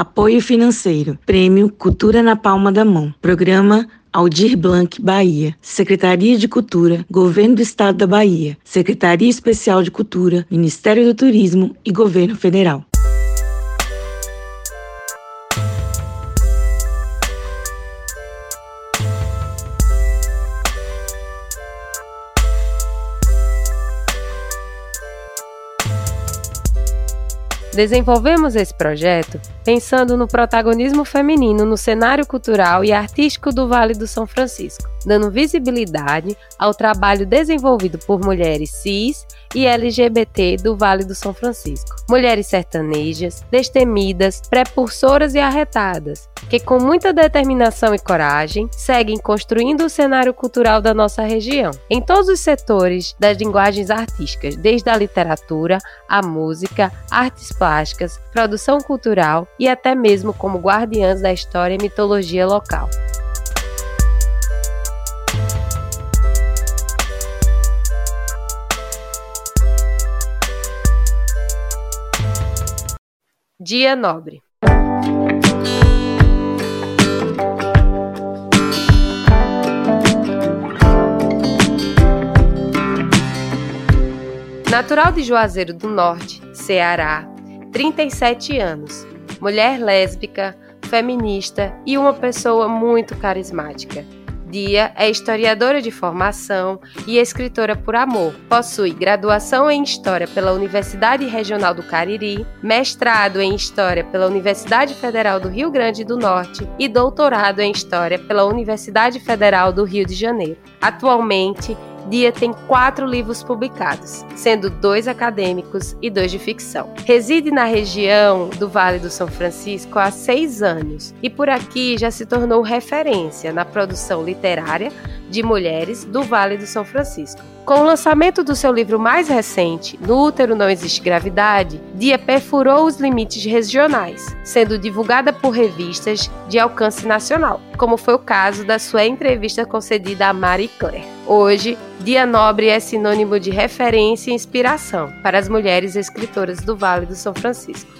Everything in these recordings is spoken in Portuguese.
Apoio financeiro. Prêmio Cultura na Palma da Mão. Programa Aldir Blanc, Bahia. Secretaria de Cultura, Governo do Estado da Bahia. Secretaria Especial de Cultura, Ministério do Turismo e Governo Federal. Desenvolvemos esse projeto pensando no protagonismo feminino no cenário cultural e artístico do Vale do São Francisco, dando visibilidade ao trabalho desenvolvido por mulheres cis e LGBT do Vale do São Francisco. Mulheres sertanejas, destemidas, prepulsoras e arretadas, que com muita determinação e coragem seguem construindo o cenário cultural da nossa região, em todos os setores das linguagens artísticas, desde a literatura, a música, artes plásticas, produção cultural e até mesmo como guardiãs da história e mitologia local. Dia Nobre. Natural de Juazeiro do Norte, Ceará, 37 anos, mulher lésbica, feminista e uma pessoa muito carismática. Dia é historiadora de formação e escritora por amor. Possui graduação em História pela Universidade Regional do Cariri, mestrado em História pela Universidade Federal do Rio Grande do Norte e doutorado em História pela Universidade Federal do Rio de Janeiro. Atualmente, Dia tem quatro livros publicados, sendo dois acadêmicos e dois de ficção. Reside na região do Vale do São Francisco há seis anos e por aqui já se tornou referência na produção literária de mulheres do Vale do São Francisco. Com o lançamento do seu livro mais recente, No Útero Não Existe Gravidade, Dia perfurou os limites regionais, sendo divulgada por revistas de alcance nacional, como foi o caso da sua entrevista concedida a Marie Claire. Hoje, Dia Nobre é sinônimo de referência e inspiração para as mulheres escritoras do Vale do São Francisco.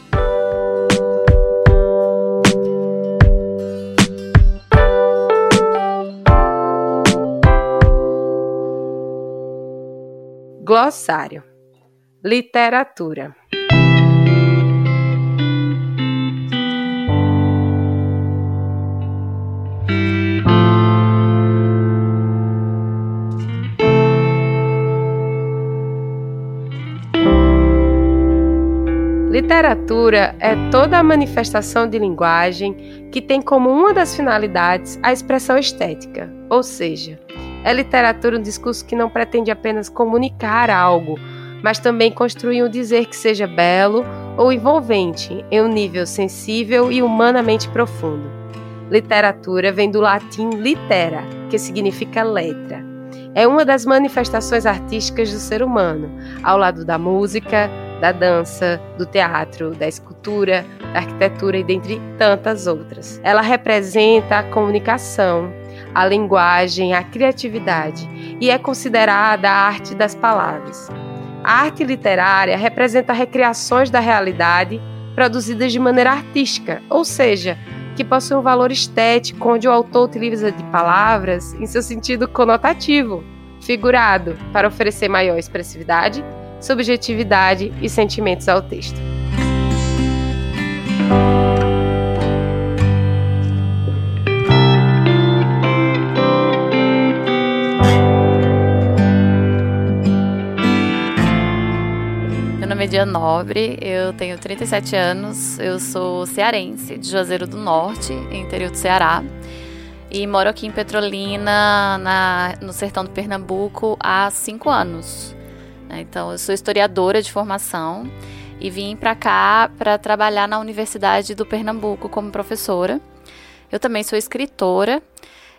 Glossário. Literatura. Literatura é toda a manifestação de linguagem que tem como uma das finalidades a expressão estética, ou seja, é literatura um discurso que não pretende apenas comunicar algo, mas também construir um dizer que seja belo ou envolvente em um nível sensível e humanamente profundo. Literatura vem do latim litera, que significa letra. É uma das manifestações artísticas do ser humano, ao lado da música, da dança, do teatro, da escultura, da arquitetura e dentre tantas outras. Ela representa a comunicação, a linguagem, a criatividade e é considerada a arte das palavras. A arte literária representa recriações da realidade produzidas de maneira artística, ou seja, que possui um valor estético onde o autor utiliza de palavras em seu sentido conotativo, figurado, para oferecer maior expressividade, subjetividade e sentimentos ao texto. Dia Nobre, eu tenho 37 anos, eu sou cearense, de Juazeiro do Norte, interior do Ceará, e moro aqui em Petrolina, na, no sertão do Pernambuco, há cinco anos. Né? Então, eu sou historiadora de formação e vim para cá para trabalhar na Universidade do Pernambuco como professora. Eu também sou escritora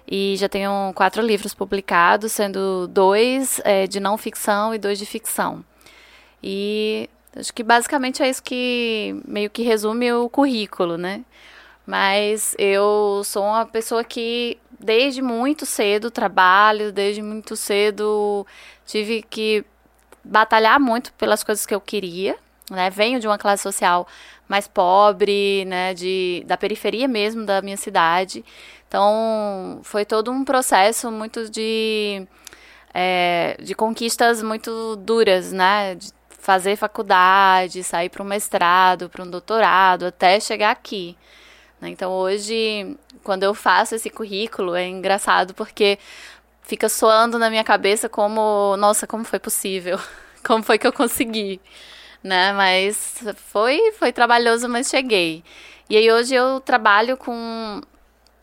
e já tenho quatro livros publicados, sendo dois é, de não ficção e dois de ficção. E Acho que basicamente é isso que meio que resume o currículo, né? Mas eu sou uma pessoa que desde muito cedo trabalho, desde muito cedo tive que batalhar muito pelas coisas que eu queria, né? Venho de uma classe social mais pobre, né? De, da periferia mesmo da minha cidade. Então, foi todo um processo muito de, é, de conquistas muito duras, né? De fazer faculdade, sair para um mestrado, para um doutorado, até chegar aqui. Né? Então, hoje, quando eu faço esse currículo, é engraçado porque fica soando na minha cabeça como, nossa, como foi possível? Como foi que eu consegui? Né? Mas foi, foi trabalhoso, mas cheguei. E aí hoje eu trabalho com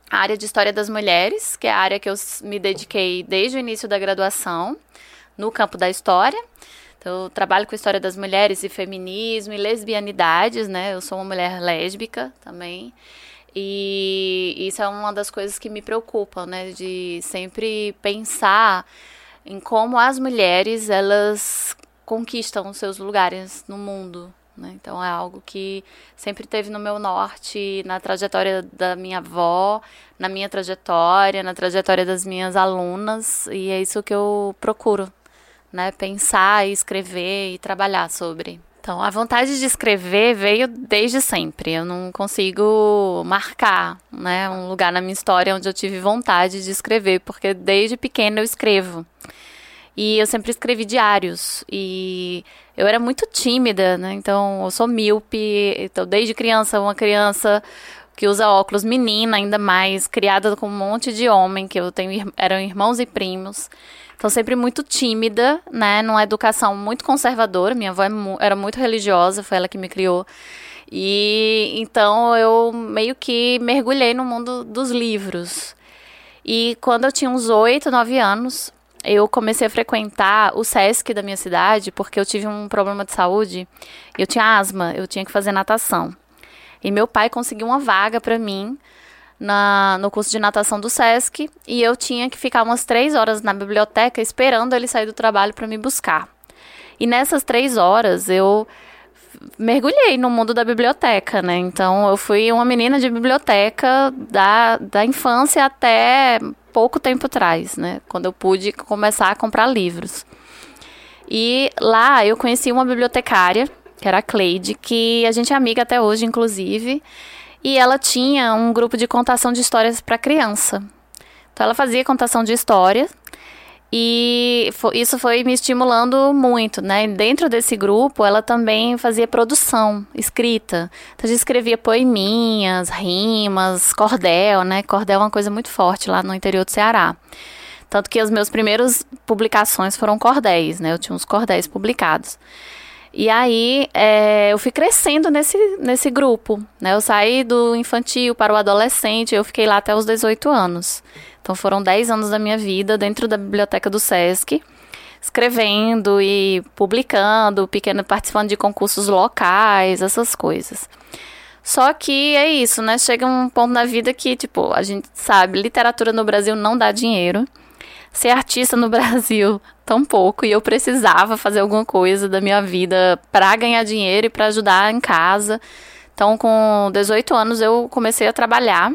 a área de História das Mulheres, que é a área que eu me dediquei desde o início da graduação, no campo da História. Então, eu trabalho com História das Mulheres e Feminismo e Lesbianidades, né? Eu sou uma mulher lésbica também. E isso é uma das coisas que me preocupam, né? De sempre pensar em como as mulheres elas conquistam os seus lugares no mundo. Né? Então é algo que sempre teve no meu norte, na trajetória da minha avó, na minha trajetória, na trajetória das minhas alunas, e é isso que eu procuro, né? Pensar, escrever e trabalhar sobre. Então, a vontade de escrever veio desde sempre. Eu não consigo marcar, né, um lugar na minha história onde eu tive vontade de escrever, porque desde pequena eu escrevo. E eu sempre escrevi diários e eu era muito tímida, né? Então, eu sou míope, então desde criança, uma criança que usa óculos, menina ainda mais, criada com um monte de homem que eu tenho eram irmãos e primos. Então, sempre muito tímida, né? Numa educação muito conservadora. Minha avó é era muito religiosa, foi ela que me criou. E então eu meio que mergulhei no mundo dos livros. E quando eu tinha uns 8, 9 anos, eu comecei a frequentar o SESC da minha cidade porque eu tive um problema de saúde. Eu tinha asma, eu tinha que fazer natação. E meu pai conseguiu uma vaga para mim na, no curso de natação do SESC e eu tinha que ficar umas três horas na biblioteca esperando ele sair do trabalho para me buscar. E nessas três horas eu mergulhei no mundo da biblioteca, né? Então eu fui uma menina de biblioteca da, da infância até pouco tempo atrás, né? Quando eu pude começar a comprar livros. E lá eu conheci uma bibliotecária, que era a Cleide, que a gente é amiga até hoje, inclusive. E ela tinha um grupo de contação de histórias para criança. Então ela fazia contação de histórias e isso foi me estimulando muito, né? Dentro desse grupo, ela também fazia produção, escrita. Então, a gente escrevia poeminhas, rimas, cordel, né? Cordel é uma coisa muito forte lá no interior do Ceará. Tanto que as minhas primeiras publicações foram cordéis, né? Eu tinha uns cordéis publicados. E aí é, eu fui crescendo nesse, nesse grupo, né? Eu saí do infantil para o adolescente, eu fiquei lá até os 18 anos. Então foram 10 anos da minha vida dentro da biblioteca do SESC, escrevendo e publicando, pequeno participando de concursos locais, essas coisas. Só que é isso, né? Chega um ponto na vida que, tipo, a gente sabe, literatura no Brasil não dá dinheiro ser artista no Brasil tão pouco e eu precisava fazer alguma coisa da minha vida para ganhar dinheiro e para ajudar em casa. Então, com 18 anos, eu comecei a trabalhar.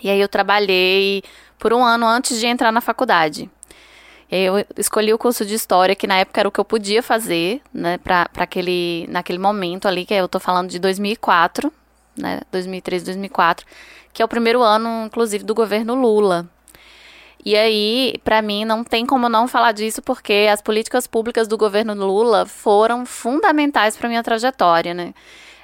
E aí, eu trabalhei por um ano antes de entrar na faculdade. Eu escolhi o curso de história, que na época era o que eu podia fazer, né, para aquele, naquele momento ali, que eu tô falando de 2004, né, 2003, 2004, que é o primeiro ano, inclusive, do governo Lula. E aí, para mim, não tem como não falar disso, porque as políticas públicas do governo Lula foram fundamentais para minha trajetória, né?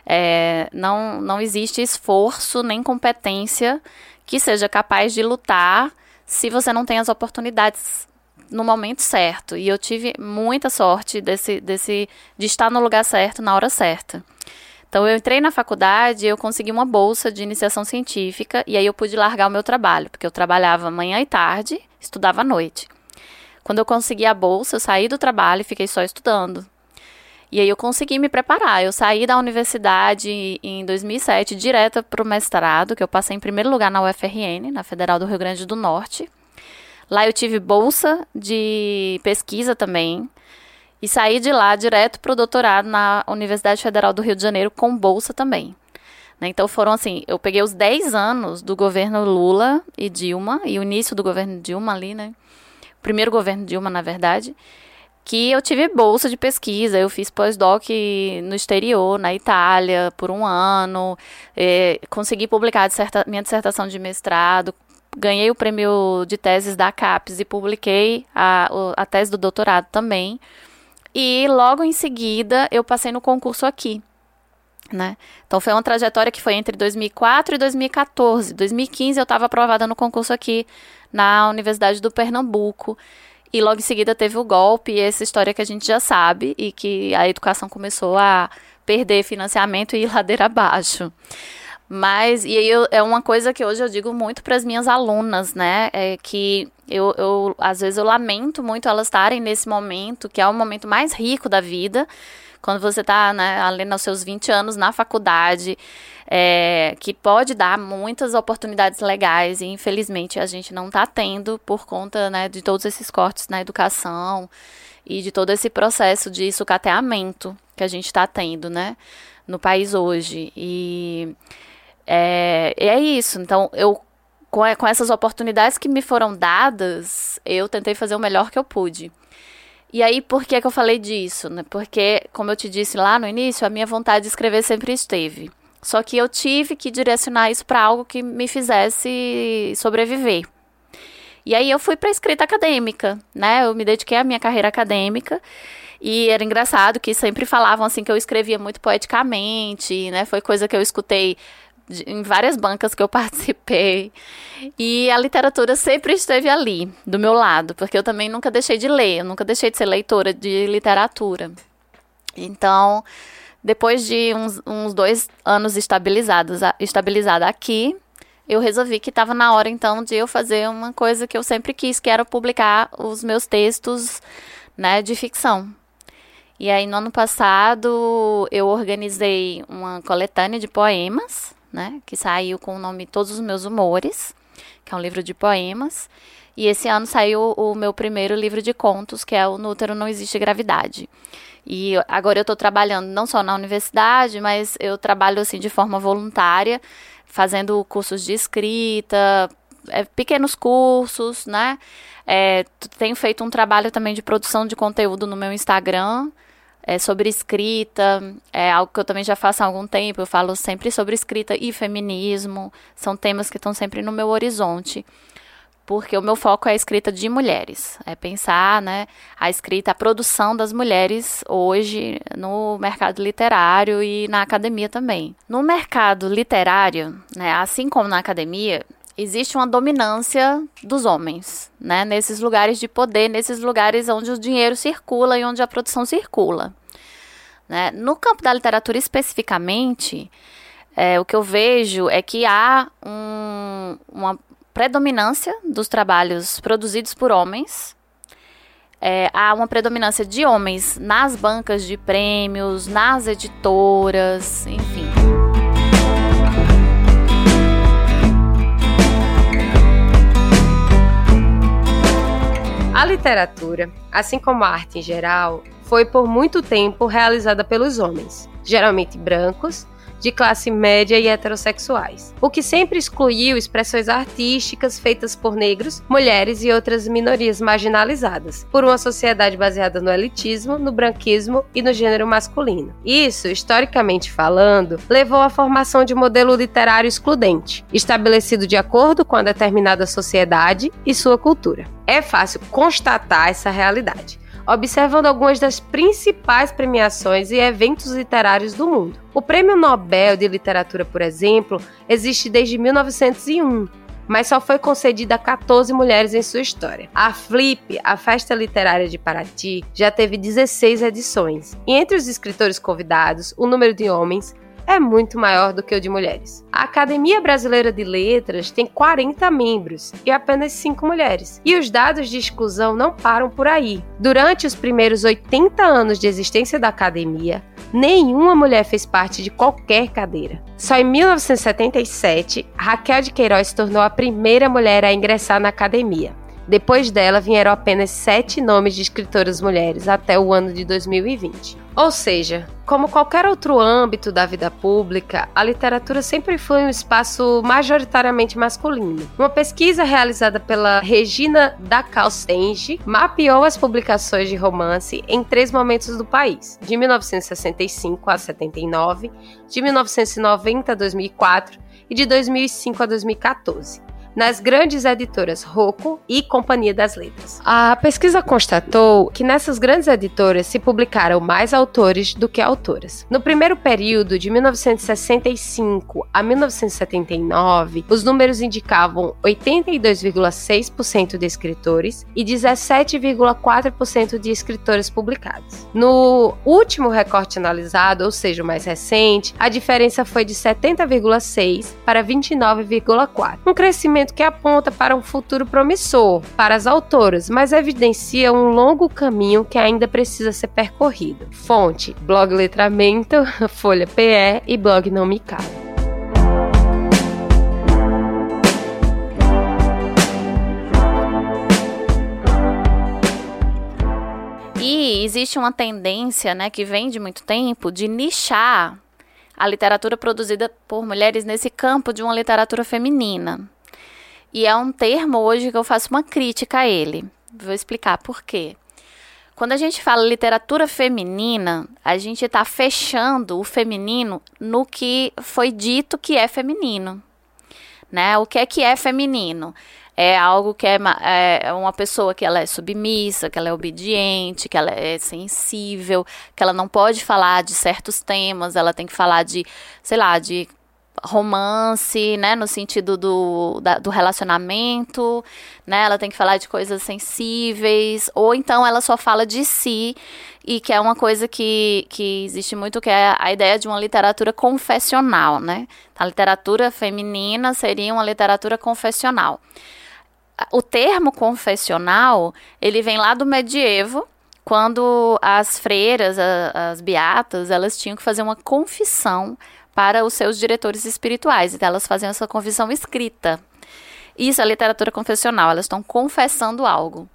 É, não, não existe esforço nem competência que seja capaz de lutar se você não tem as oportunidades no momento certo. E eu tive muita sorte desse, desse, de estar no lugar certo na hora certa. Então eu entrei na faculdade, eu consegui uma bolsa de iniciação científica e aí eu pude largar o meu trabalho, porque eu trabalhava manhã e tarde, estudava à noite. Quando eu consegui a bolsa, eu saí do trabalho e fiquei só estudando. E aí eu consegui me preparar. Eu saí da universidade em 2007 direto para o mestrado, que eu passei em primeiro lugar na UFRN, na Federal do Rio Grande do Norte. Lá eu tive bolsa de pesquisa também. E saí de lá direto para o doutorado na Universidade Federal do Rio de Janeiro com bolsa também. Né? Então foram assim, eu peguei os 10 anos do governo Lula e Dilma, e o início do governo Dilma ali, né? O primeiro governo Dilma, na verdade, que eu tive bolsa de pesquisa, eu fiz pós-doc no exterior, na Itália, por um ano, é, consegui publicar disserta, minha dissertação de mestrado, ganhei o prêmio de teses da CAPES e publiquei a, a tese do doutorado também. E logo em seguida eu passei no concurso aqui. Né? Então foi uma trajetória que foi entre 2004 e 2014. 2015 eu estava aprovada no concurso aqui na Universidade do Pernambuco. E logo em seguida teve o golpe, e essa história que a gente já sabe, e que a educação começou a perder financiamento e ir ladeira abaixo. Mas, e aí eu, é uma coisa que hoje eu digo muito para as minhas alunas, né? É que eu, eu, às vezes, eu lamento muito elas estarem nesse momento, que é o momento mais rico da vida, quando você está, né, além dos seus 20 anos na faculdade, é, que pode dar muitas oportunidades legais, e infelizmente a gente não está tendo por conta, né, de todos esses cortes na educação e de todo esse processo de sucateamento que a gente está tendo, né, no país hoje. E é, é isso. Então, eu com, com essas oportunidades que me foram dadas, eu tentei fazer o melhor que eu pude. E aí, por que, que eu falei disso? Né? Porque, como eu te disse lá no início, a minha vontade de escrever sempre esteve. Só que eu tive que direcionar isso para algo que me fizesse sobreviver. E aí eu fui para escrita acadêmica, né? Eu me dediquei à minha carreira acadêmica. E era engraçado que sempre falavam assim que eu escrevia muito poeticamente, né? Foi coisa que eu escutei em várias bancas que eu participei. E a literatura sempre esteve ali, do meu lado, porque eu também nunca deixei de ler, eu nunca deixei de ser leitora de literatura. Então, depois de uns, uns dois anos estabilizados, estabilizada aqui, eu resolvi que estava na hora então de eu fazer uma coisa que eu sempre quis, que era publicar os meus textos né, de ficção. E aí, no ano passado, eu organizei uma coletânea de poemas né? Que saiu com o nome Todos os Meus Humores, que é um livro de poemas. E esse ano saiu o meu primeiro livro de contos, que é o No Útero Não Existe Gravidade. E agora eu estou trabalhando não só na universidade, mas eu trabalho assim de forma voluntária, fazendo cursos de escrita, é, pequenos cursos, né? É, tenho feito um trabalho também de produção de conteúdo no meu Instagram, é, sobre escrita, é algo que eu também já faço há algum tempo. Eu falo sempre sobre escrita e feminismo, são temas que estão sempre no meu horizonte, porque o meu foco é a escrita de mulheres, é pensar, né, a escrita, a produção das mulheres hoje no mercado literário e na academia também. No mercado literário, né, assim como na academia, existe uma dominância dos homens, né? Nesses lugares de poder, nesses lugares onde o dinheiro circula e onde a produção circula. Né? No campo da literatura especificamente, é, o que eu vejo é que há um, uma predominância dos trabalhos produzidos por homens. É, há uma predominância de homens nas bancas de prêmios, nas editoras, enfim. A literatura, assim como a arte em geral, foi por muito tempo realizada pelos homens, geralmente brancos, de classe média e heterossexuais, o que sempre excluiu expressões artísticas feitas por negros, mulheres e outras minorias marginalizadas, por uma sociedade baseada no elitismo, no branquismo e no gênero masculino. Isso, historicamente falando, levou à formação de um modelo literário excludente, estabelecido de acordo com a determinada sociedade e sua cultura. É fácil constatar essa realidade observando algumas das principais premiações e eventos literários do mundo. O Prêmio Nobel de Literatura, por exemplo, existe desde 1901, mas só foi concedida a 14 mulheres em sua história. A Flip, a Festa Literária de Paraty, já teve 16 edições. E entre os escritores convidados, o número de homens é muito maior do que o de mulheres. A Academia Brasileira de Letras tem 40 membros e apenas 5 mulheres. E os dados de exclusão não param por aí. Durante os primeiros 80 anos de existência da academia, nenhuma mulher fez parte de qualquer cadeira. Só em 1977, Raquel de Queiroz se tornou a primeira mulher a ingressar na academia. Depois dela vieram apenas sete nomes de escritoras mulheres até o ano de 2020. Ou seja, como qualquer outro âmbito da vida pública, a literatura sempre foi um espaço majoritariamente masculino. Uma pesquisa realizada pela Regina Dacalstenge mapeou as publicações de romance em três momentos do país: de 1965 a 79, de 1990 a 2004 e de 2005 a 2014 nas grandes editoras Rocco e Companhia das Letras. A pesquisa constatou que nessas grandes editoras se publicaram mais autores do que autoras. No primeiro período, de 1965 a 1979, os números indicavam 82,6% de escritores e 17,4% de escritoras publicadas. No último recorte analisado, ou seja, o mais recente, a diferença foi de 70,6 para 29,4, um crescimento que aponta para um futuro promissor para as autoras, mas evidencia um longo caminho que ainda precisa ser percorrido. Fonte: Blog Letramento, Folha PE e Blog Não Me Cabe. E existe uma tendência, né, que vem de muito tempo, de nichar a literatura produzida por mulheres nesse campo de uma literatura feminina. E é um termo hoje que eu faço uma crítica a ele. Vou explicar por quê. Quando a gente fala literatura feminina, a gente está fechando o feminino no que foi dito que é feminino. Né? O que é que é feminino? É algo que é, é uma pessoa que ela é submissa, que ela é obediente, que ela é sensível, que ela não pode falar de certos temas, ela tem que falar de, sei lá, de romance, né, no sentido do, da, do relacionamento, né, ela tem que falar de coisas sensíveis, ou então ela só fala de si, e que é uma coisa que, que existe muito, que é a ideia de uma literatura confessional, né, a literatura feminina seria uma literatura confessional. O termo confessional, ele vem lá do medievo, quando as freiras, as beatas, elas tinham que fazer uma confissão para os seus diretores espirituais. Então, elas fazem essa confissão escrita. Isso é literatura confessional, elas estão confessando algo.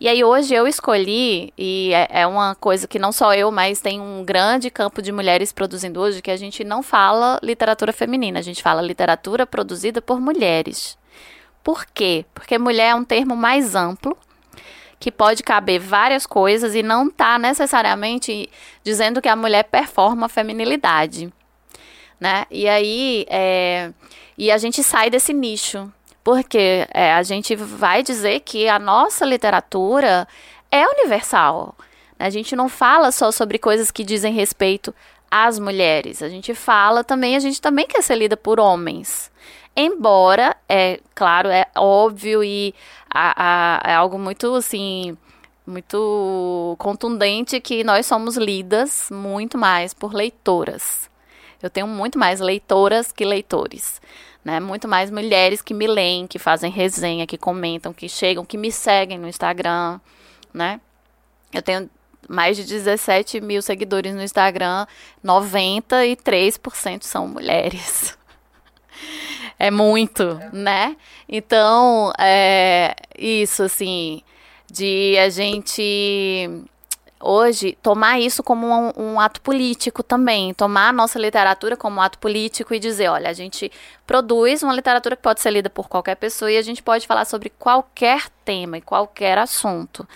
E aí hoje eu escolhi, e é, é, uma coisa que não só eu, mas tem um grande campo de mulheres produzindo hoje, que a gente não fala literatura feminina, a gente fala literatura produzida por mulheres. Por quê? Porque mulher é um termo mais amplo, que pode caber várias coisas e não está necessariamente dizendo que a mulher performa a feminilidade né? E aí, é, e a gente sai desse nicho, porque é, a gente vai dizer que a nossa literatura é universal. Né? A gente não fala só sobre coisas que dizem respeito às mulheres. A gente fala também, a gente também quer ser lida por homens. Embora, é claro, é óbvio e a, a, é algo muito assim muito contundente que nós somos lidas muito mais por leitoras. Eu tenho muito mais leitoras que leitores. Né? Muito mais mulheres que me leem, que fazem resenha, que comentam, que chegam, que me seguem no Instagram, né? Eu tenho mais de 17 mil seguidores no Instagram, 93% são mulheres. é muito, né? Então, é isso, assim, de a gente hoje tomar isso como um, um, ato político também, tomar a nossa literatura como um ato político e dizer, olha, a gente produz uma literatura que pode ser lida por qualquer pessoa e a gente pode falar sobre qualquer tema e qualquer assunto.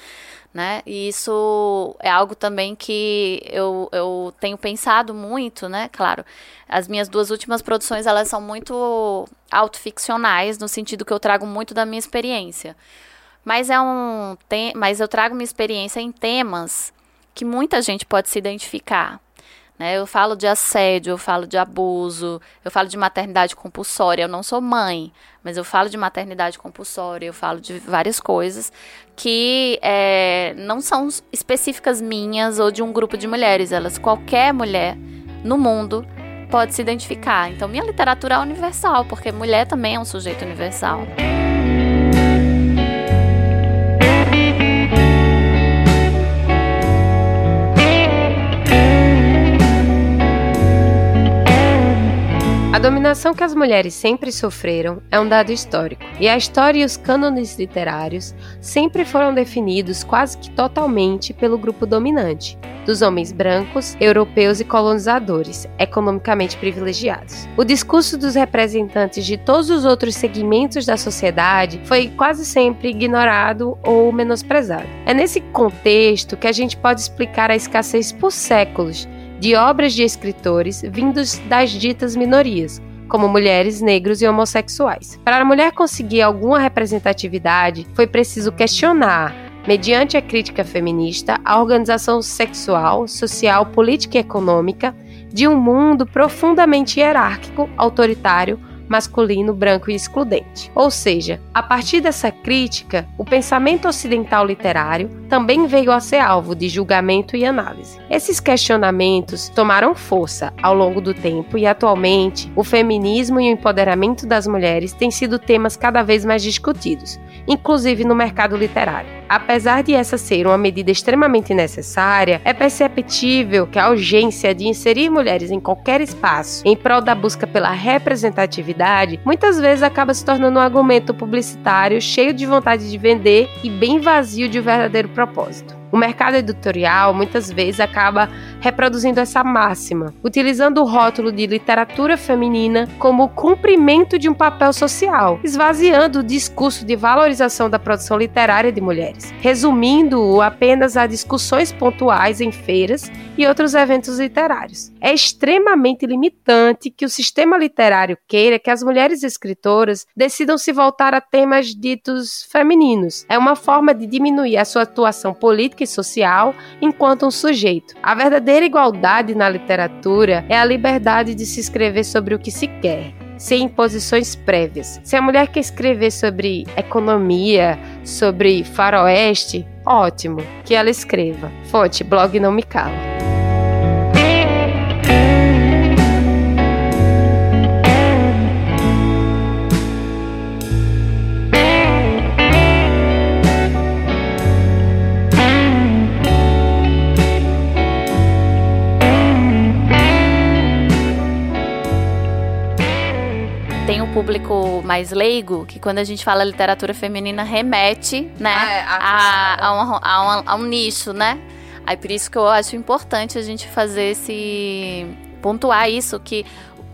Né? E isso é algo também que eu, eu tenho pensado muito, né? Claro, as minhas duas últimas produções elas são muito autoficcionais no sentido que eu trago muito da minha experiência. Mas é um tem, mas eu trago minha experiência em temas que muita gente pode se identificar. Né? Eu falo de assédio, eu falo de abuso, eu falo de maternidade compulsória. Eu não sou mãe, mas eu falo de maternidade compulsória, eu falo de várias coisas que é, não são específicas minhas ou de um grupo de mulheres. Elas, qualquer mulher no mundo pode se identificar. Então, minha literatura é universal, porque mulher também é um sujeito universal. A dominação que as mulheres sempre sofreram é um dado histórico, e a história e os cânones literários sempre foram definidos quase que totalmente pelo grupo dominante, dos homens brancos, europeus e colonizadores, economicamente privilegiados. O discurso dos representantes de todos os outros segmentos da sociedade foi quase sempre ignorado ou menosprezado. É nesse contexto que a gente pode explicar a escassez por séculos de obras de escritores vindos das ditas minorias, como mulheres, negros e homossexuais. Para a mulher conseguir alguma representatividade, foi preciso questionar mediante a crítica feminista, a organização sexual, social, política e econômica de um mundo profundamente hierárquico, autoritário, masculino, branco e excludente. Ou seja, a partir dessa crítica, o pensamento ocidental literário também veio a ser alvo de julgamento e análise. Esses questionamentos tomaram força ao longo do tempo e atualmente o feminismo e o empoderamento das mulheres têm sido temas cada vez mais discutidos, inclusive no mercado literário. Apesar de essa ser uma medida extremamente necessária, é perceptível que a urgência de inserir mulheres em qualquer espaço em prol da busca pela representatividade muitas vezes acaba se tornando um argumento publicitário cheio de vontade de vender e bem vazio de um verdadeiro propósito. O mercado editorial muitas vezes acaba reproduzindo essa máxima, utilizando o rótulo de literatura feminina como cumprimento de um papel social, esvaziando o discurso de valorização da produção literária de mulheres, resumindo-o apenas a discussões pontuais em feiras e outros eventos literários. É extremamente limitante que o sistema literário queira que as mulheres escritoras decidam se voltar a temas ditos femininos. É uma forma de diminuir a sua atuação política e social enquanto um sujeito. A verdadeira igualdade na literatura é a liberdade de se escrever sobre o que se quer sem imposições prévias. Se a mulher quer escrever sobre economia, sobre faroeste, ótimo, que ela escreva. Fonte, blog não me cala. Público mais leigo que quando a gente fala literatura feminina remete, né, ah, é, a, a, a, um, a, um, a um nicho, né? Aí por isso que eu acho importante a gente fazer esse pontuar isso que,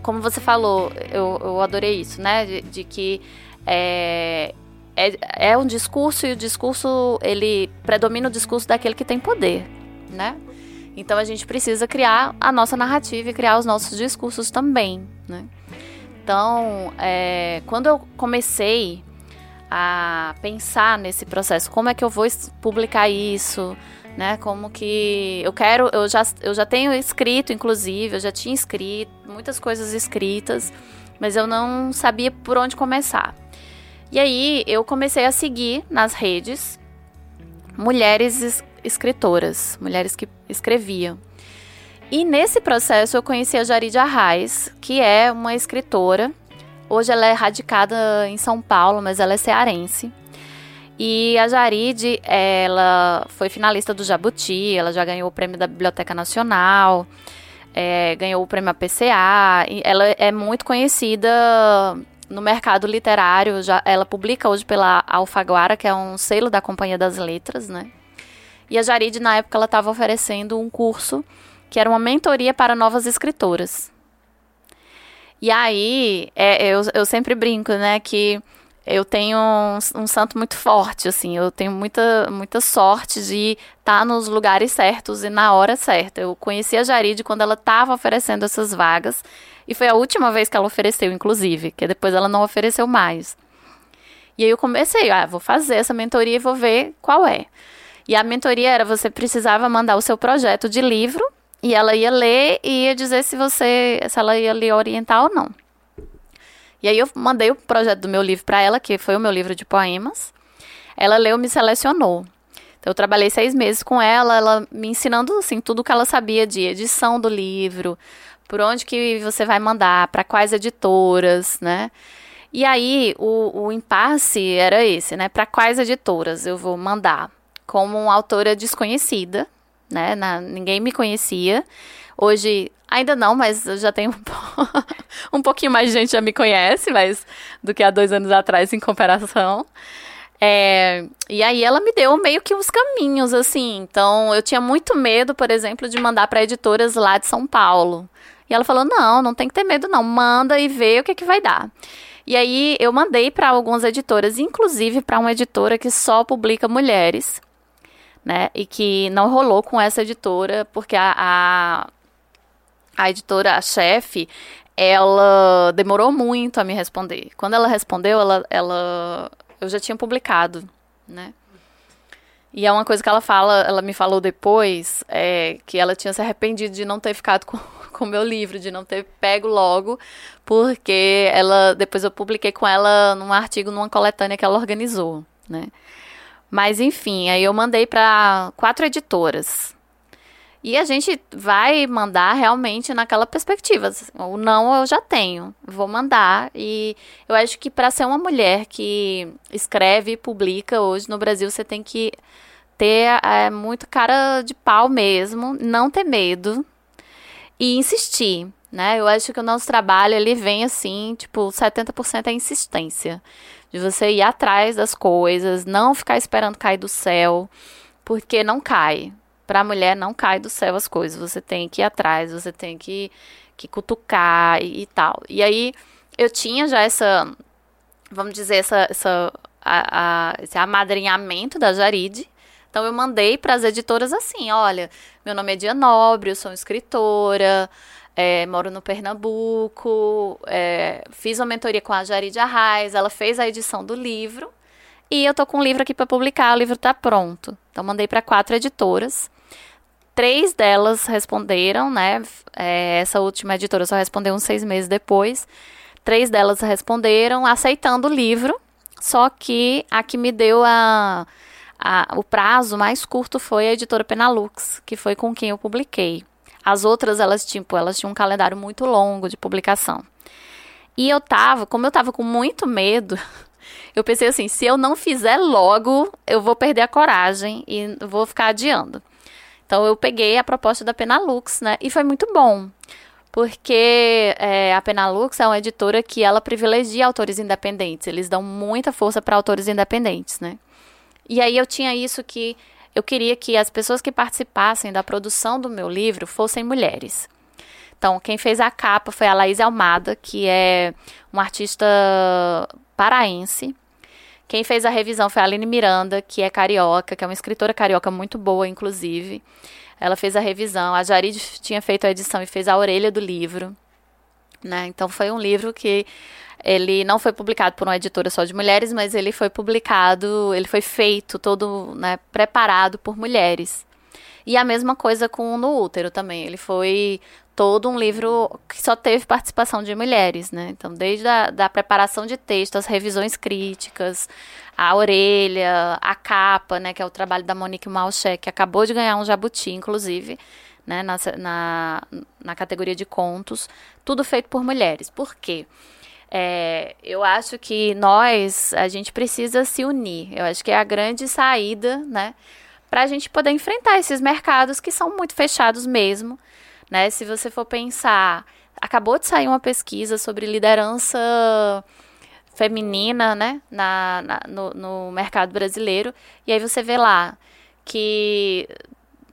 como você falou, eu, eu adorei isso, né? De, de que é, é, é um discurso e o discurso ele predomina o discurso daquele que tem poder, né? Então a gente precisa criar a nossa narrativa e criar os nossos discursos também, né? Então, é, quando eu comecei a pensar nesse processo, como é que eu vou publicar isso, né? Como que eu quero, eu já, eu já tenho escrito, inclusive, eu já tinha escrito muitas coisas escritas, mas eu não sabia por onde começar. E aí eu comecei a seguir nas redes mulheres escritoras, mulheres que escreviam. E nesse processo eu conheci a Jaride Arraes, que é uma escritora. Hoje ela é radicada em São Paulo, mas ela é cearense. E a Jaride, ela foi finalista do Jabuti, ela já ganhou o prêmio da Biblioteca Nacional, é, ganhou o prêmio APCA. ela é muito conhecida no mercado literário. Já, ela publica hoje pela Alfaguara, que é um selo da Companhia das Letras, né? E a Jaride, na época, ela estava oferecendo um curso que era uma mentoria para novas escritoras. E aí, é, eu, eu sempre brinco, né, que eu tenho um, um, santo muito forte, assim, eu tenho muita, muita sorte de estar tá nos lugares certos e na hora certa. Eu conheci a Jaride quando ela estava oferecendo essas vagas, e foi a última vez que ela ofereceu, inclusive, que depois ela não ofereceu mais. E aí eu comecei, ah, vou fazer essa mentoria e vou ver qual é. E a mentoria era, você precisava mandar o seu projeto de livro e ela ia ler e ia dizer se você, se ela ia lhe orientar ou não. E aí eu mandei o projeto do meu livro para ela, que foi o meu livro de poemas. Ela leu, me selecionou. Então eu trabalhei seis meses com ela, ela me ensinando assim tudo o que ela sabia de edição do livro, por onde que você vai mandar, para quais editoras, né? E aí o, o impasse era esse, né? Para quais editoras eu vou mandar? Como uma autora desconhecida, né? Na, ninguém me conhecia. Hoje Ainda não, mas eu já tenho um, um pouquinho mais de gente já me conhece, mas do que há dois anos atrás em comparação. É, e aí ela me deu meio que uns caminhos, assim. Então eu tinha muito medo, por exemplo, de mandar para editoras lá de São Paulo. E ela falou: não, não tem que ter medo, não. Manda e vê o que, que vai dar. E aí eu mandei para algumas editoras, inclusive para uma editora que só publica mulheres, né? E que não rolou com essa editora, porque a, a, a editora, a chefe, ela demorou muito a me responder. Quando ela respondeu, ela, ela eu já tinha publicado, né? E é uma coisa que ela fala, ela me falou depois, é, que ela tinha se arrependido de não ter ficado com o meu livro, de não ter pego logo, porque ela depois eu publiquei com ela num artigo numa coletânea que ela organizou, né? Mas enfim, aí eu mandei para quatro editoras. E a gente vai mandar realmente naquela perspectiva. O não eu já tenho, vou mandar. E eu acho que para ser uma mulher que escreve e publica hoje no Brasil, você tem que ter é, muito cara de pau mesmo, não ter medo e insistir. Né? Eu acho que o nosso trabalho ele vem assim, tipo, 70% é insistência. De você ir atrás das coisas, não ficar esperando cair do céu, porque não cai para a mulher não cai do céu as coisas. Você tem que ir atrás, você tem que, que cutucar e, e tal. E aí eu tinha já essa, vamos dizer, essa, essa a, a, esse amadrinhamento da Jaride. Então eu mandei para as editoras assim, olha, meu nome é Dia Nobre, eu sou escritora, é, moro no Pernambuco, é, fiz uma mentoria com a Jaride Arraes, ela fez a edição do livro e eu tô com um livro aqui para publicar, o livro está pronto. Então mandei para quatro editoras. Três delas responderam, né? É, essa última editora só respondeu uns seis meses depois. Três delas responderam aceitando o livro, só que a que me deu a, a, o prazo mais curto foi a editora Penalux, que foi com quem eu publiquei. As outras, elas, tipo, elas tinham um calendário muito longo de publicação. E eu tava, como eu tava com muito medo, eu pensei assim, se eu não fizer logo, eu vou perder a coragem e vou ficar adiando. Então eu peguei a proposta da Penalux, né? E foi muito bom. Porque é, a Penalux é uma editora que ela privilegia autores independentes. Eles dão muita força para autores independentes, né? E aí eu tinha isso que eu queria que as pessoas que participassem da produção do meu livro fossem mulheres. Então, quem fez a capa foi a Laís Almada, que é uma artista paraense, quem fez a revisão foi a Aline Miranda, que é carioca, que é uma escritora carioca muito boa, inclusive. Ela fez a revisão. A Jarid tinha feito a edição e fez a orelha do livro. Né? Então foi um livro que ele não foi publicado por uma editora só de mulheres, mas ele foi publicado, ele foi feito todo né, preparado por mulheres. E a mesma coisa com o No Útero também. Ele foi todo um livro que só teve participação de mulheres, né? Então, desde a da preparação de texto, as revisões críticas, a orelha, a capa, né? Que é o trabalho da Monique Malché, que acabou de ganhar um jabuti, inclusive, né? Na, na, na categoria de contos. Tudo feito por mulheres. Por quê? É, eu acho que nós, a gente precisa se unir. Eu acho que é a grande saída, né? Para a gente poder enfrentar esses mercados que são muito fechados mesmo né? Se você for pensar, acabou de sair uma pesquisa sobre liderança feminina, né, na, na no, no, mercado brasileiro, e aí você vê lá que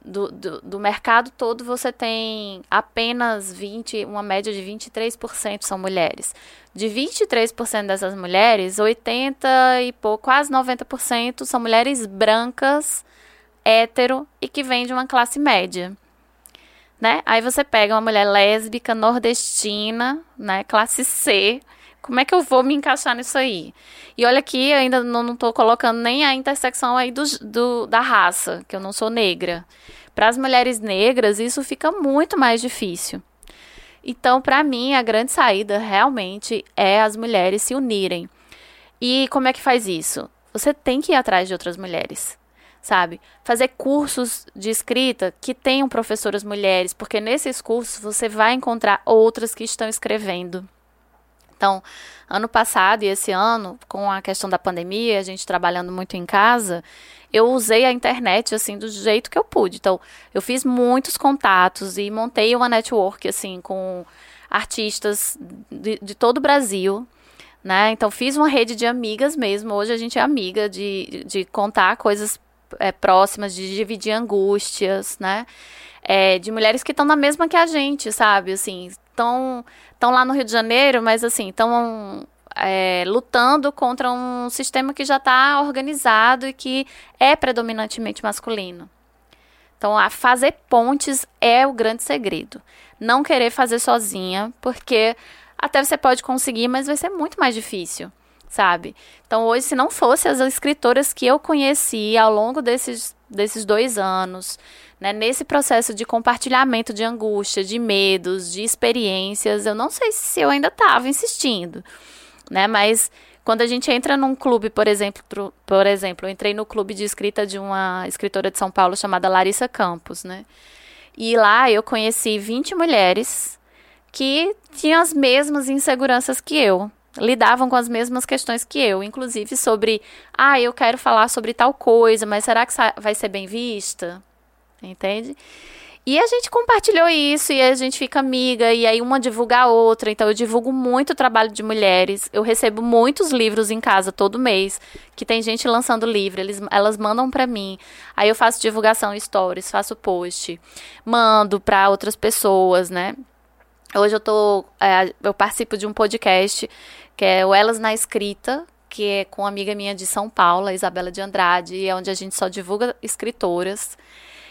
do, do, do, mercado todo você tem apenas 20, uma média de 23% são mulheres. De 23% dessas mulheres, 80 e pouco, quase 90% são mulheres brancas, hétero e que vêm de uma classe média né? Aí você pega uma mulher lésbica, nordestina, né? Classe C. Como é que eu vou me encaixar nisso aí? E olha aqui, ainda não, estou colocando nem a intersecção aí do, do, da raça, que eu não sou negra. Para as mulheres negras, isso fica muito mais difícil. Então, para mim, a grande saída realmente é as mulheres se unirem. E como é que faz isso? Você tem que ir atrás de outras mulheres sabe? Fazer cursos de escrita que tenham professoras mulheres, porque nesses cursos você vai encontrar outras que estão escrevendo. Então, ano passado e esse ano, com a questão da pandemia, a gente trabalhando muito em casa, eu usei a internet assim do jeito que eu pude. Então, eu fiz muitos contatos e montei uma network assim com artistas de, de todo o Brasil. Né? Então fiz uma rede de amigas mesmo. Hoje a gente é amiga de, de contar coisas é, próximas, de dividir angústias, né? É, de mulheres que estão na mesma que a gente, sabe? Assim, estão lá no Rio de Janeiro, mas assim, estão é, lutando contra um sistema que já está organizado e que é predominantemente masculino. Então, a fazer pontes é o grande segredo. Não querer fazer sozinha, porque até você pode conseguir, mas vai ser muito mais difícil, sabe? Então, hoje, se não fosse as escritoras que eu conheci ao longo desses, desses dois anos, né, nesse processo de compartilhamento de angústia, de medos, de experiências, eu não sei se eu ainda estava insistindo, né? Mas quando a gente entra num clube, por exemplo, por exemplo, eu entrei no clube de escrita de uma escritora de São Paulo chamada Larissa Campos, né? E lá eu conheci 20 mulheres que tinham as mesmas inseguranças que eu, lidavam com as mesmas questões que eu, inclusive sobre, ah, eu quero falar sobre tal coisa, mas será que vai ser bem vista? Entende? E a gente compartilhou isso e a gente fica amiga, e aí uma divulga a outra. Então eu divulgo muito o trabalho de mulheres. Eu recebo muitos livros em casa todo mês, que tem gente lançando livro, eles, elas mandam para mim. Aí eu faço divulgação stories, faço post, mando para outras pessoas, né? Hoje eu tô. É, eu participo de um podcast que é o Elas na Escrita, que é com uma amiga minha de São Paulo, Isabela de Andrade, é onde a gente só divulga escritoras.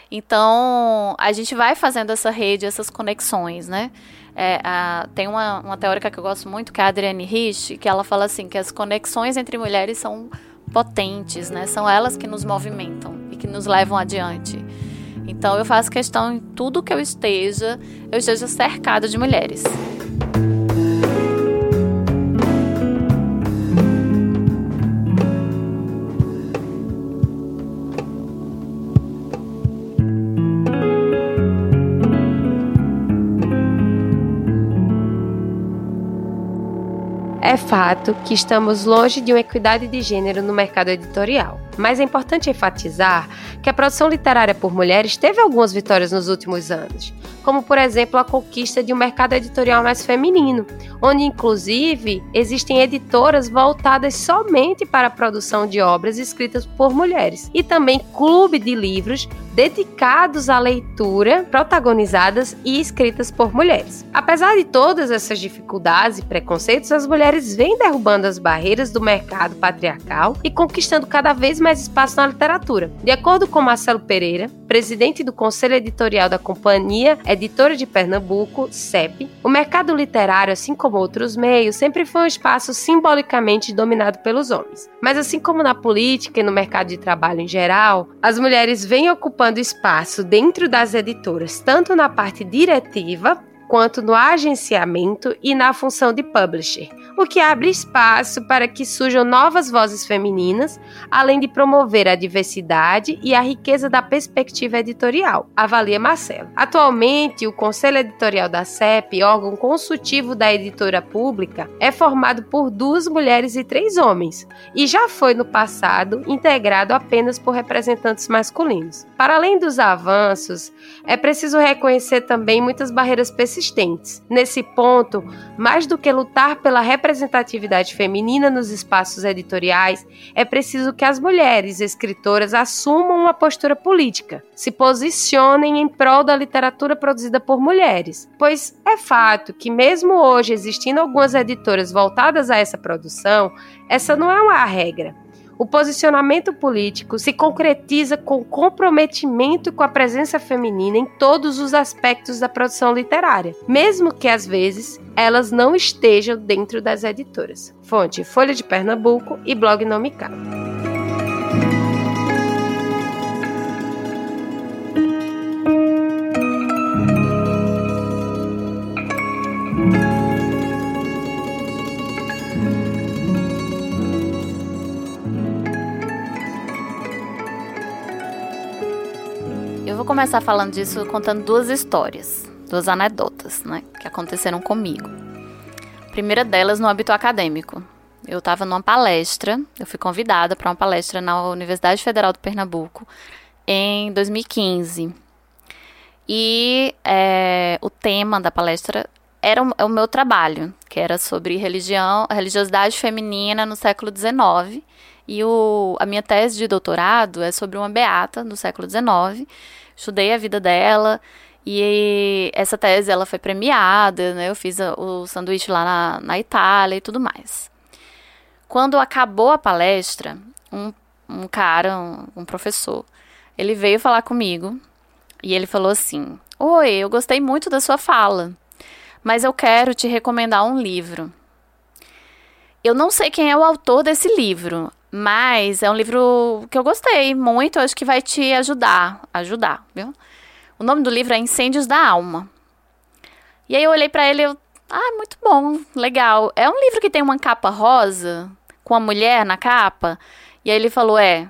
Então, a gente vai fazendo essa rede, essas conexões, né? É, a, tem uma, uma teórica que eu gosto muito, que é a Adrienne Rich, que ela fala assim, que as conexões entre mulheres são potentes, né? São elas que nos movimentam e que nos levam adiante. Então, eu faço questão em tudo que eu esteja, eu esteja cercada de mulheres. É fato que estamos longe de uma equidade de gênero no mercado editorial, mas é importante enfatizar que a produção literária por mulheres teve algumas vitórias nos últimos anos, como por exemplo a conquista de um mercado editorial mais feminino, onde inclusive existem editoras voltadas somente para a produção de obras escritas por mulheres, e também clube de livros dedicados à leitura, protagonizadas e escritas por mulheres. Apesar de todas essas dificuldades e preconceitos, as mulheres vêm derrubando as barreiras do mercado patriarcal e conquistando cada vez mais espaço na literatura. De acordo com Marcelo Pereira, presidente do Conselho Editorial da Companhia Editora de Pernambuco, CEP, o mercado literário, assim como outros meios, sempre foi um espaço simbolicamente dominado pelos homens. Mas assim como na política e no mercado de trabalho em geral, as mulheres vêm ocupando ocupando espaço dentro das editoras, tanto na parte diretiva quanto no agenciamento e na função de publisher, o que abre espaço para que surjam novas vozes femininas, além de promover a diversidade e a riqueza da perspectiva editorial, avalia Marcelo. Atualmente, o Conselho Editorial da CEP, órgão consultivo da editora pública, é formado por duas mulheres e três homens, e já foi no passado integrado apenas por representantes masculinos. Para além dos avanços, é preciso reconhecer também muitas barreiras persistentes. Nesse ponto, mais do que lutar pela representatividade feminina nos espaços editoriais, é preciso que as mulheres escritoras assumam uma postura política, se posicionem em prol da literatura produzida por mulheres, pois é fato que, mesmo hoje existindo algumas editoras voltadas a essa produção, essa não é uma regra. O posicionamento político se concretiza com comprometimento com a presença feminina em todos os aspectos da produção literária, mesmo que às vezes elas não estejam dentro das editoras. Fonte: Folha de Pernambuco e blog Não começar falando disso contando duas histórias, duas anedotas, né, que aconteceram comigo. primeira delas no âmbito acadêmico. Eu estava numa palestra, eu fui convidada para uma palestra na Universidade Federal do Pernambuco em 2015. E é, o tema da palestra era o, é o, meu trabalho, que era sobre religião, religiosidade feminina no século XIX. E o, a minha tese de doutorado é sobre uma beata do século XIX. Estudei a vida dela e essa tese ela foi premiada, né? Eu fiz o sanduíche lá na, na Itália e tudo mais. Quando acabou a palestra, um, um cara, um, um professor, ele veio falar comigo e ele falou assim: Oi, eu gostei muito da sua fala, mas eu quero te recomendar um livro. Eu não sei quem é o autor desse livro, mas é um livro que eu gostei muito, acho que vai te ajudar, ajudar, viu? O nome do livro é Incêndios da Alma. E aí eu olhei para ele eu, ah, muito bom, legal. É um livro que tem uma capa rosa, com a mulher na capa. E aí ele falou, é.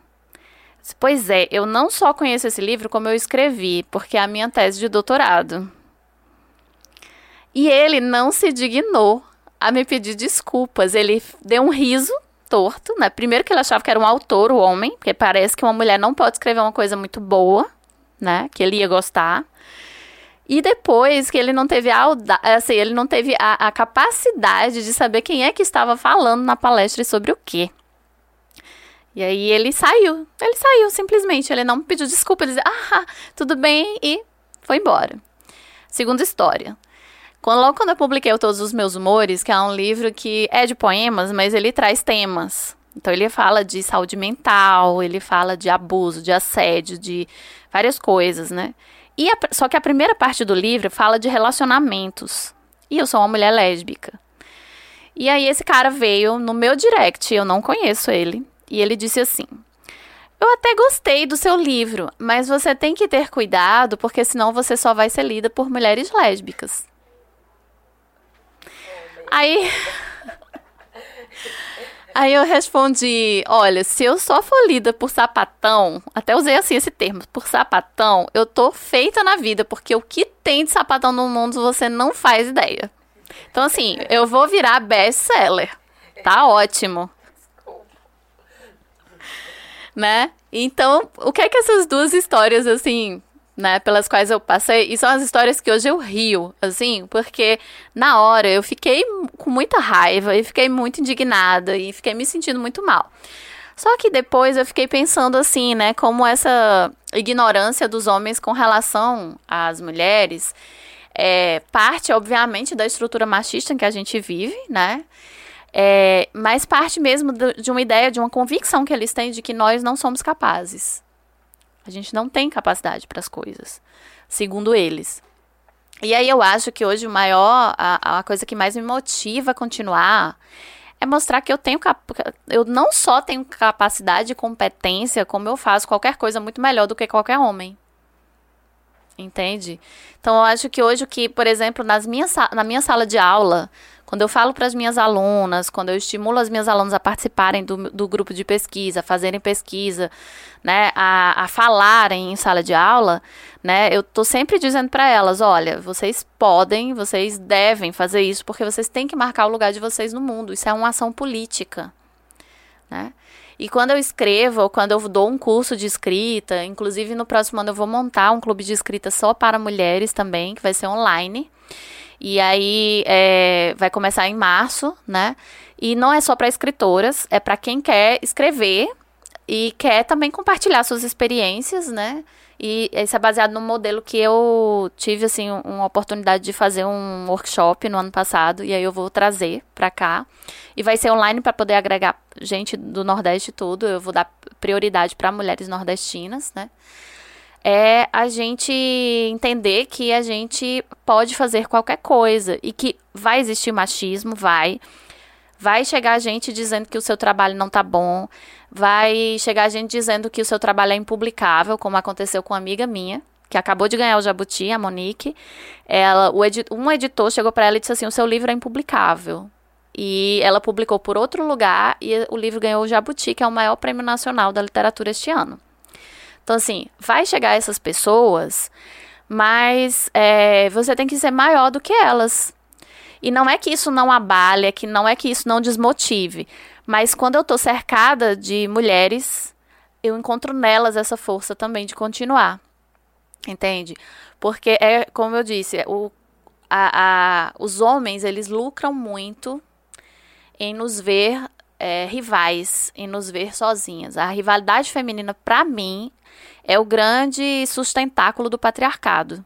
Pois é, eu não só conheço esse livro, como eu escrevi, porque é a minha tese de doutorado. E ele não se dignou a me pedir desculpas. Ele deu um riso torto, né? Primeiro que ele achava que era um autor, o homem, porque parece que uma mulher não pode escrever uma coisa muito boa né? Que ele ia gostar. E depois que ele não teve a, assim, ele não teve a, a, capacidade de saber quem é que estava falando na palestra e sobre o quê. E aí ele saiu. Ele saiu, simplesmente. Ele não pediu desculpa. Ele disse, ah, tudo bem, e foi embora. Segunda história. Quando, logo quando eu publiquei Todos os Meus Humores, que é um livro que é de poemas, mas ele traz temas. Então ele fala de saúde mental, ele fala de abuso, de assédio, de várias coisas, né? E a, só que a primeira parte do livro fala de relacionamentos. E eu sou uma mulher lésbica. E aí esse cara veio no meu direct, eu não conheço ele, e ele disse assim: Eu até gostei do seu livro, mas você tem que ter cuidado, porque senão você só vai ser lida por mulheres lésbicas. Aí Aí eu respondi: olha, se eu só for lida por sapatão, até usei assim esse termo, por sapatão, eu tô feita na vida, porque o que tem de sapatão no mundo você não faz ideia. Então, assim, eu vou virar best-seller. Tá ótimo. Né? Então, o que é que essas duas histórias, assim, né, pelas quais eu passei, e são as histórias que hoje eu rio, assim, porque na hora eu fiquei com muita raiva e fiquei muito indignada e fiquei me sentindo muito mal. Só que depois eu fiquei pensando assim, né, como essa ignorância dos homens com relação às mulheres é parte, obviamente, da estrutura machista em que a gente vive, né? É, mas parte mesmo de uma ideia, de uma convicção que eles têm de que nós não somos capazes, a gente não tem capacidade para as coisas, segundo eles. E aí eu acho que hoje o maior, a, a coisa que mais me motiva a continuar é mostrar que eu tenho eu não só tenho capacidade e competência, como eu faço qualquer coisa muito melhor do que qualquer homem. Entende? Então eu acho que hoje o que, por exemplo, nas minhas, na minha sala de aula, quando eu falo para as minhas alunas, quando eu estimulo as minhas alunas a participarem do, do grupo de pesquisa, a fazerem pesquisa, né, a, a falarem em sala de aula, né, eu estou sempre dizendo para elas, olha, vocês podem, vocês devem fazer isso, porque vocês têm que marcar o lugar de vocês no mundo. Isso é uma ação política, né? E quando eu escrevo, ou quando eu dou um curso de escrita, inclusive no próximo ano eu vou montar um clube de escrita só para mulheres também, que vai ser online. E aí é, vai começar em março, né? E não é só para escritoras, é para quem quer escrever e quer também compartilhar suas experiências, né? E isso é baseado no modelo que eu tive, assim, uma oportunidade de fazer um workshop no ano passado, e aí eu vou trazer para cá. E vai ser online para poder agregar gente do Nordeste todo. Eu vou dar prioridade para mulheres nordestinas, né? É a gente entender que a gente pode fazer qualquer coisa e que vai existir machismo, vai. Vai chegar gente dizendo que o seu trabalho não tá bom, vai chegar gente dizendo que o seu trabalho é impublicável, como aconteceu com uma amiga minha, que acabou de ganhar o Jabuti, a Monique. Ela, edi um editor chegou para ela e disse assim: "O seu livro é impublicável". E ela publicou por outro lugar e o livro ganhou o Jabuti, que é o maior prêmio nacional da literatura este ano. Então, assim, vai chegar essas pessoas, mas é, você tem que ser maior do que elas. E não é que isso não abale, é que não é que isso não desmotive, mas quando eu tô cercada de mulheres, eu encontro nelas essa força também de continuar. Entende? Porque é, como eu disse, o, a, a, os homens, eles lucram muito em nos ver é, rivais, em nos ver sozinhas. A rivalidade feminina, para mim, é o grande sustentáculo do patriarcado.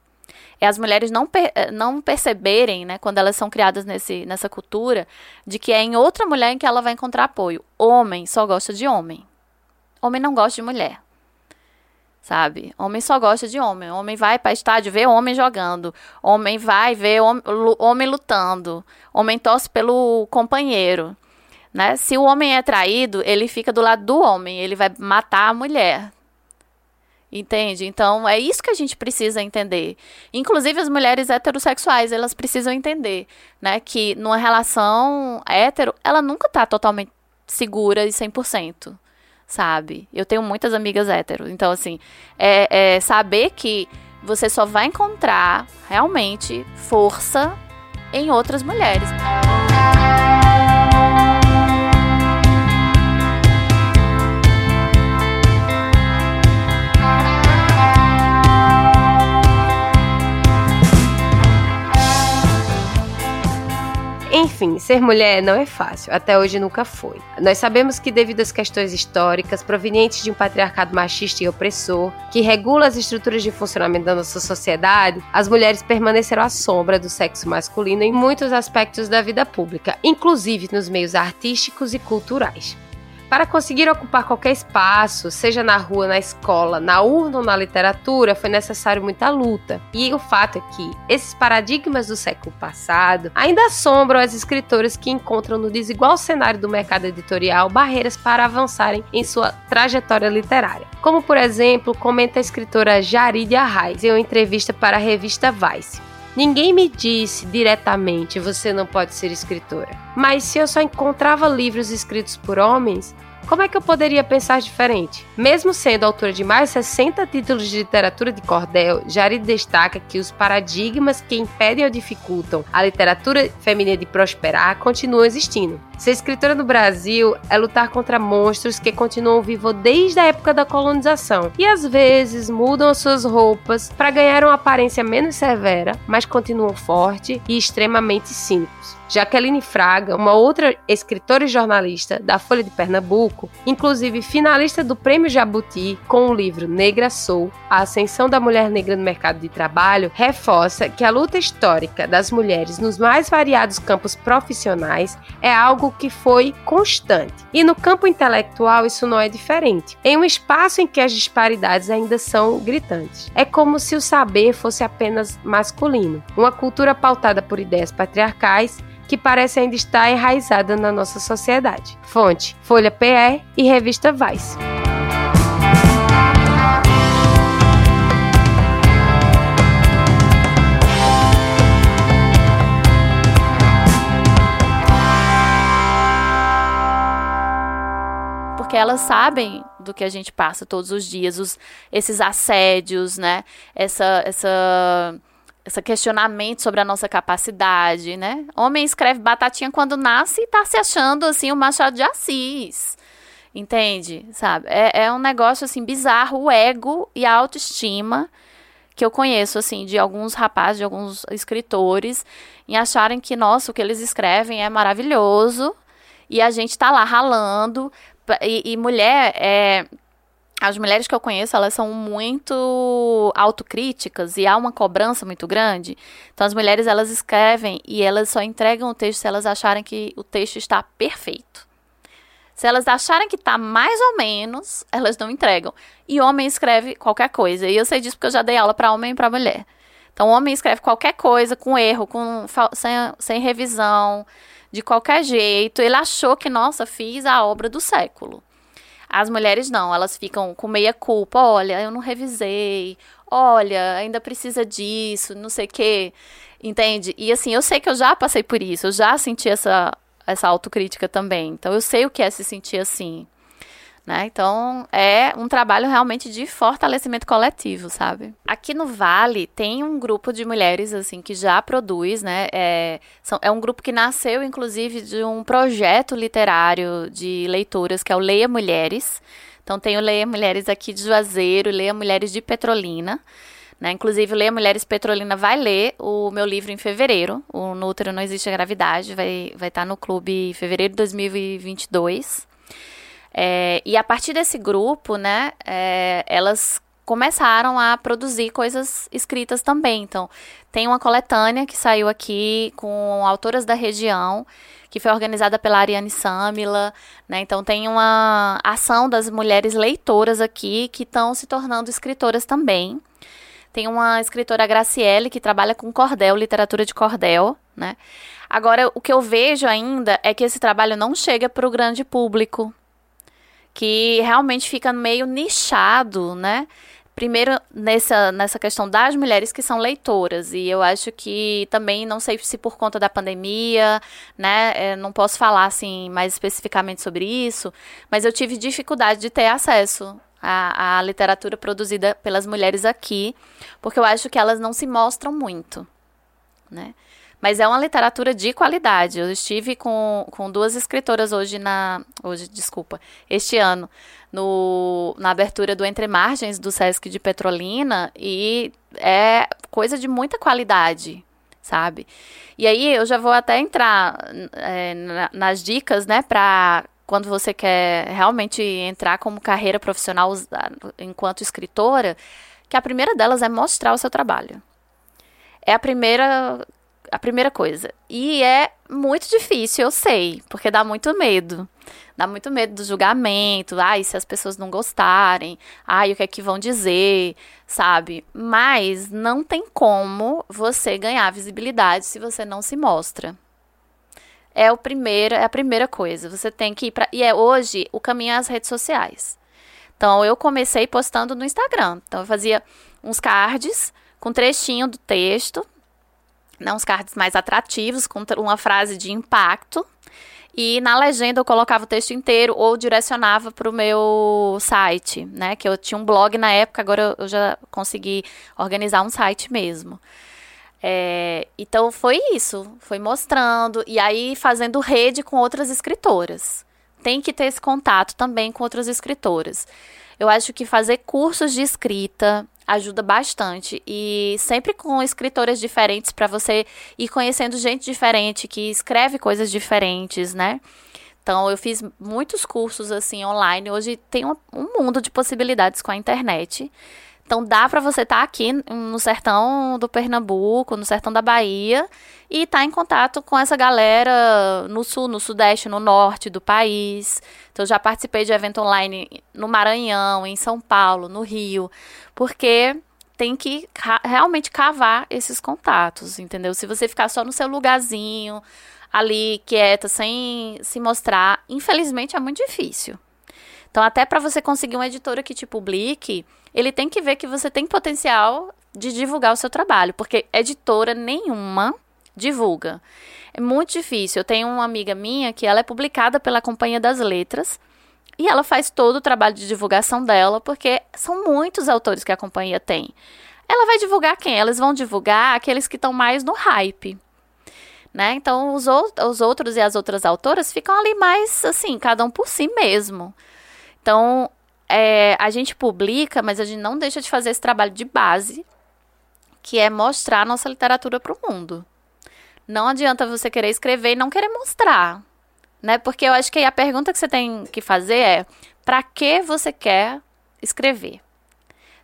É as mulheres não, per eh, não perceberem, né, quando elas são criadas nesse, nessa cultura, de que é em outra mulher em que ela vai encontrar apoio. Homem só gosta de homem. Homem não gosta de mulher. Sabe? Homem só gosta de homem. Homem vai para estádio ver homem jogando. Homem vai ver homem, homem lutando. Homem torce pelo companheiro. Né? Se o homem é traído, ele fica do lado do homem, ele vai matar a mulher. Entende? Então, é isso que a gente precisa entender. Inclusive, as mulheres heterossexuais, elas precisam entender, né? Que numa relação hétero, ela nunca tá totalmente segura e 100%, sabe? Eu tenho muitas amigas héteros. Então, assim, é, é saber que você só vai encontrar realmente força em outras mulheres. Enfim, ser mulher não é fácil, até hoje nunca foi. Nós sabemos que, devido às questões históricas provenientes de um patriarcado machista e opressor, que regula as estruturas de funcionamento da nossa sociedade, as mulheres permaneceram à sombra do sexo masculino em muitos aspectos da vida pública, inclusive nos meios artísticos e culturais. Para conseguir ocupar qualquer espaço, seja na rua, na escola, na urna ou na literatura, foi necessário muita luta. E o fato é que esses paradigmas do século passado ainda assombram as escritoras que encontram no desigual cenário do mercado editorial barreiras para avançarem em sua trajetória literária. Como, por exemplo, comenta a escritora Jaride Arraes em uma entrevista para a revista Vice. Ninguém me disse diretamente você não pode ser escritora. Mas se eu só encontrava livros escritos por homens, como é que eu poderia pensar diferente? Mesmo sendo autora de mais de 60 títulos de literatura de cordel, Jari destaca que os paradigmas que impedem ou dificultam a literatura feminina de prosperar continuam existindo. Ser escritora no Brasil é lutar contra monstros que continuam vivos desde a época da colonização e às vezes mudam as suas roupas para ganhar uma aparência menos severa, mas continuam fortes e extremamente cínicos. Jaqueline Fraga, uma outra escritora e jornalista da Folha de Pernambuco, inclusive finalista do Prêmio Jabuti com o livro Negra Sou, a ascensão da mulher negra no mercado de trabalho, reforça que a luta histórica das mulheres nos mais variados campos profissionais é algo que foi constante. E no campo intelectual isso não é diferente. Em um espaço em que as disparidades ainda são gritantes. É como se o saber fosse apenas masculino. Uma cultura pautada por ideias patriarcais que parece ainda estar enraizada na nossa sociedade. Fonte: Folha PE e Revista Vice. porque elas sabem do que a gente passa todos os dias, os, esses assédios, né? Essa, essa esse questionamento sobre a nossa capacidade, né? Homem escreve batatinha quando nasce e tá se achando assim o Machado de Assis. Entende? Sabe? É, é um negócio assim bizarro, o ego e a autoestima que eu conheço assim de alguns rapazes, de alguns escritores, em acharem que nossa, o que eles escrevem é maravilhoso e a gente tá lá ralando e, e mulher é as mulheres que eu conheço, elas são muito autocríticas e há uma cobrança muito grande. Então as mulheres elas escrevem e elas só entregam o texto se elas acharem que o texto está perfeito. Se elas acharem que está mais ou menos, elas não entregam. E homem escreve qualquer coisa. E eu sei disso porque eu já dei aula para homem e para mulher. Então, homem escreve qualquer coisa com erro, com sem, sem revisão, de qualquer jeito. Ele achou que, nossa, fiz a obra do século. As mulheres não, elas ficam com meia culpa. Olha, eu não revisei. Olha, ainda precisa disso, não sei o quê. Entende? E assim, eu sei que eu já passei por isso, eu já senti essa, essa autocrítica também. Então eu sei o que é se sentir assim. Né? Então, é um trabalho realmente de fortalecimento coletivo, sabe? Aqui no Vale tem um grupo de mulheres, assim, que já produz, né? É, são, é um grupo que nasceu, inclusive, de um projeto literário de leituras, que é o Leia Mulheres. Então, tem o Leia Mulheres aqui de Juazeiro, Leia Mulheres de Petrolina. Né? Inclusive, Leia Mulheres Petrolina vai ler o meu livro em fevereiro. O No Útero Não Existe a Gravidade. Vai estar vai tá no clube em fevereiro de 2022. É, e a partir desse grupo, né, é, elas começaram a produzir coisas escritas também. Então, tem uma coletânea que saiu aqui com autoras da região, que foi organizada pela Ariane Samila, né? Então tem uma ação das mulheres leitoras aqui que estão se tornando escritoras também. Tem uma escritora Graciele que trabalha com cordel, literatura de cordel, né? Agora, o que eu vejo ainda é que esse trabalho não chega para o grande público, que realmente fica meio nichado, né? Primeiro, nessa, nessa questão das mulheres que são leitoras, e eu acho que também, não sei se por conta da pandemia, né, é, não posso falar assim mais especificamente sobre isso, mas eu tive dificuldade de ter acesso à, à literatura produzida pelas mulheres aqui, porque eu acho que elas não se mostram muito, né. Mas é uma literatura de qualidade. Eu estive com, com duas escritoras hoje na. Hoje, desculpa, este ano, no, na abertura do Entre Margens do Sesc de Petrolina, e é coisa de muita qualidade, sabe? E aí eu já vou até entrar é, nas dicas, né, para quando você quer realmente entrar como carreira profissional enquanto escritora, que a primeira delas é mostrar o seu trabalho. É a primeira a primeira coisa. E é muito difícil, eu sei, porque dá muito medo. Dá muito medo do julgamento, ai, se as pessoas não gostarem, ai, o que é que vão dizer, sabe? Mas não tem como você ganhar visibilidade se você não se mostra. É, o primeiro, é a primeira coisa. Você tem que ir para. E é hoje o caminho é as redes sociais. Então eu comecei postando no Instagram. Então eu fazia uns cards com trechinho do texto né, uns cards mais atrativos, com uma frase de impacto. E na legenda eu colocava o texto inteiro ou direcionava para o meu site, né? Que eu tinha um blog na época, agora eu já consegui organizar um site mesmo. É, então foi isso, foi mostrando e aí fazendo rede com outras escritoras. Tem que ter esse contato também com outras escritoras. Eu acho que fazer cursos de escrita ajuda bastante e sempre com escritoras diferentes para você ir conhecendo gente diferente que escreve coisas diferentes, né? Então eu fiz muitos cursos assim online. Hoje tem um, um mundo de possibilidades com a internet. Então dá para você estar tá aqui no sertão do Pernambuco, no sertão da Bahia e estar tá em contato com essa galera no sul, no sudeste, no norte do país. Então já participei de evento online no Maranhão, em São Paulo, no Rio, porque tem que realmente cavar esses contatos, entendeu? Se você ficar só no seu lugarzinho, ali quieta, sem se mostrar, infelizmente é muito difícil. Então, até para você conseguir uma editora que te publique, ele tem que ver que você tem potencial de divulgar o seu trabalho, porque editora nenhuma divulga. É muito difícil. Eu tenho uma amiga minha que ela é publicada pela Companhia das Letras e ela faz todo o trabalho de divulgação dela, porque são muitos autores que a companhia tem. Ela vai divulgar quem? Elas vão divulgar aqueles que estão mais no hype. Né? Então, os, os outros e as outras autoras ficam ali mais assim, cada um por si mesmo. Então, é, a gente publica, mas a gente não deixa de fazer esse trabalho de base, que é mostrar a nossa literatura para o mundo. Não adianta você querer escrever e não querer mostrar, né? Porque eu acho que a pergunta que você tem que fazer é: para que você quer escrever?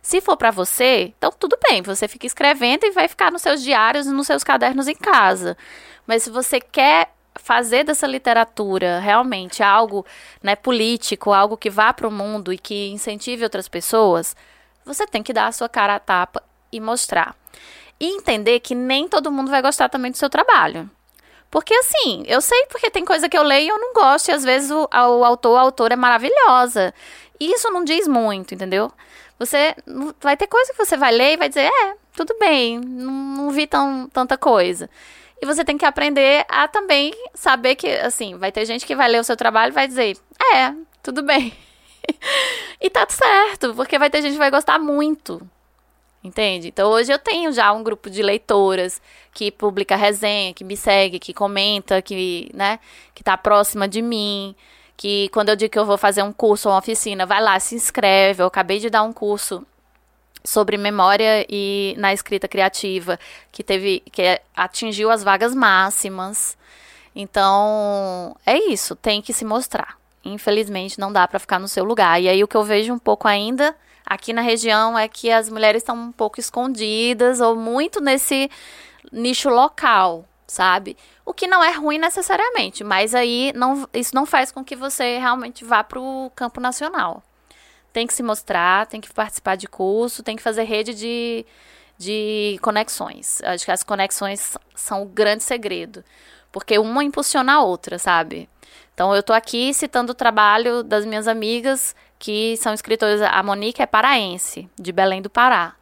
Se for para você, então tudo bem, você fica escrevendo e vai ficar nos seus diários e nos seus cadernos em casa. Mas se você quer fazer dessa literatura realmente algo né, político, algo que vá para o mundo e que incentive outras pessoas, você tem que dar a sua cara à tapa e mostrar. E entender que nem todo mundo vai gostar também do seu trabalho. Porque assim, eu sei porque tem coisa que eu leio e eu não gosto, e às vezes o, o autor, a autora é maravilhosa. E isso não diz muito, entendeu? Você vai ter coisa que você vai ler e vai dizer, é, tudo bem, não, não vi tão, tanta coisa. E você tem que aprender a também saber que, assim, vai ter gente que vai ler o seu trabalho e vai dizer, é, tudo bem. e tá certo, porque vai ter gente que vai gostar muito. Entende? Então hoje eu tenho já um grupo de leitoras que publica resenha, que me segue, que comenta, que, né, que tá próxima de mim, que quando eu digo que eu vou fazer um curso ou uma oficina, vai lá, se inscreve. Eu acabei de dar um curso sobre memória e na escrita criativa, que teve que atingiu as vagas máximas. Então, é isso, tem que se mostrar. Infelizmente não dá para ficar no seu lugar. E aí o que eu vejo um pouco ainda aqui na região é que as mulheres estão um pouco escondidas ou muito nesse nicho local, sabe? O que não é ruim necessariamente, mas aí não, isso não faz com que você realmente vá para o campo nacional. Tem que se mostrar, tem que participar de curso, tem que fazer rede de, de conexões. Acho que as conexões são o grande segredo, porque uma impulsiona a outra, sabe? Então eu estou aqui citando o trabalho das minhas amigas que são escritoras. A Monique é paraense, de Belém do Pará.